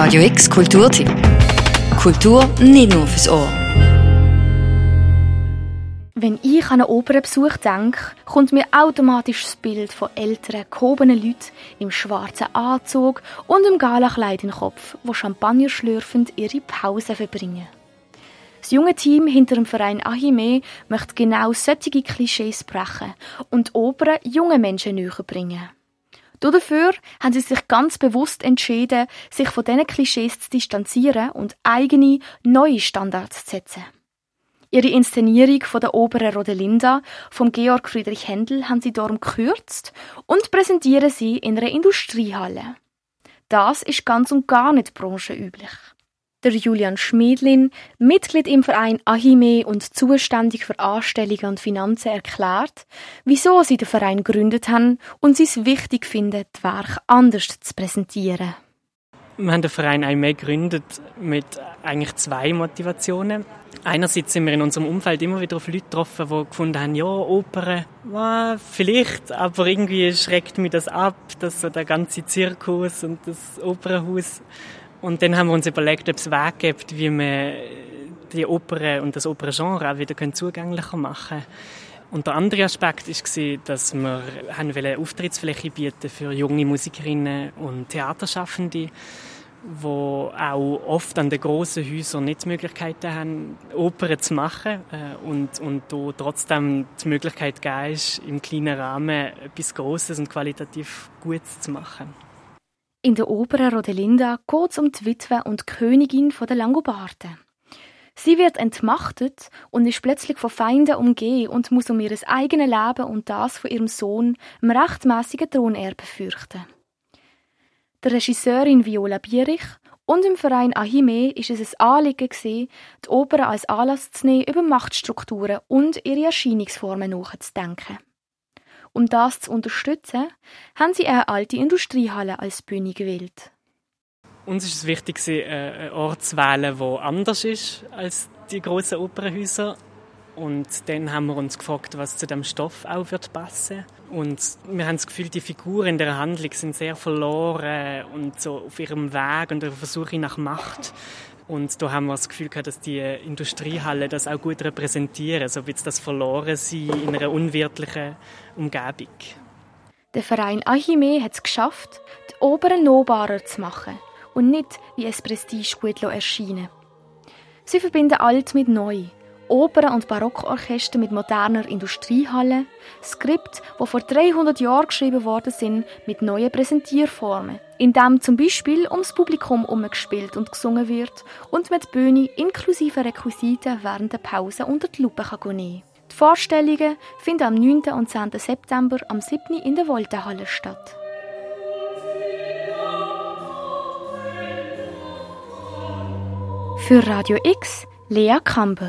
Radio X Kulturtipp. Kultur nicht nur fürs Ohr. Wenn ich an einen Opernbesuch denke, kommt mir automatisch das Bild von älteren, gehobenen Leuten im schwarzen Anzug und im Galakleid in den Kopf, wo Champagner schlürfend ihre Pause verbringen. Das junge Team hinter dem Verein Ahime möchte genau solche Klischees brechen und Opern jungen Menschen näher bringen. Dafür haben sie sich ganz bewusst entschieden, sich von diesen Klischees zu distanzieren und eigene, neue Standards zu setzen. Ihre Inszenierung von der Opera Rodelinda vom Georg Friedrich Händel haben sie darum gekürzt und präsentieren sie in einer Industriehalle. Das ist ganz und gar nicht branchenüblich. Der Julian Schmedlin, Mitglied im Verein Ahime und zuständig für Anstellungen und Finanzen, erklärt, wieso sie den Verein gegründet haben und sie es wichtig finden, die Werke anders zu präsentieren. Wir haben den Verein Ahime gegründet mit eigentlich zwei Motivationen. Einerseits sind wir in unserem Umfeld immer wieder auf Leute getroffen, die gefunden haben, ja, Opern, ja, vielleicht, aber irgendwie schreckt mich das ab, dass so der ganze Zirkus und das Opernhaus und dann haben wir uns überlegt, ob es Wege gibt, wie wir die Oper und das Operngenre auch wieder zugänglicher machen können. Und der andere Aspekt war, dass wir eine Auftrittsfläche bieten für junge Musikerinnen und Theaterschaffende, die auch oft an den grossen Häusern nicht die Möglichkeiten haben, Opern zu machen äh, und, und da trotzdem die Möglichkeit geben ist, im kleinen Rahmen etwas Grosses und qualitativ Gutes zu machen. In der Oper Rodelinda geht es um die Witwe und die Königin der Langobarden. Sie wird entmachtet und ist plötzlich von Feinden umgeben und muss um ihr eigenes Leben und das von ihrem Sohn, dem rechtmäßigen Thronerbe, fürchten. Der Regisseurin Viola Bierich und im Verein Ahime ist es ein Anliegen gewesen, die Oper als Anlass zu nehmen, über Machtstrukturen und ihre Erscheinungsformen nachzudenken. Um das zu unterstützen, haben sie eine alte Industriehalle als Bühne gewählt. Uns ist es wichtig, äh, einen Ort zu wählen, der anders ist als die grossen Opernhäuser. Und dann haben wir uns gefragt, was zu dem Stoff auch wird passen. Und wir haben das Gefühl, die Figuren in der Handlung sind sehr verloren und so auf ihrem Weg und der Versuche nach Macht. Und da haben wir das Gefühl gehabt, dass die Industriehalle das auch gut repräsentieren, so wie das verloren sie in einer unwirtlichen Umgebung. Der Verein Ahime hat es geschafft, die Oberen nahbarer zu machen und nicht wie ein Prestigegut erscheinen. Sie verbinden alt mit neu Opern- und Barockorchester mit moderner Industriehalle, Skript, wo vor 300 Jahren geschrieben worden sind, mit neuen Präsentierformen, in dem zum Beispiel ums Publikum umgespielt und gesungen wird und mit Bühne inklusive Requisiten während der Pause unter die Lupe kann nehmen. Die Vorstellungen finden am 9. und 10. September am 7. in der Voltahalle statt. Für Radio X Lea Kamber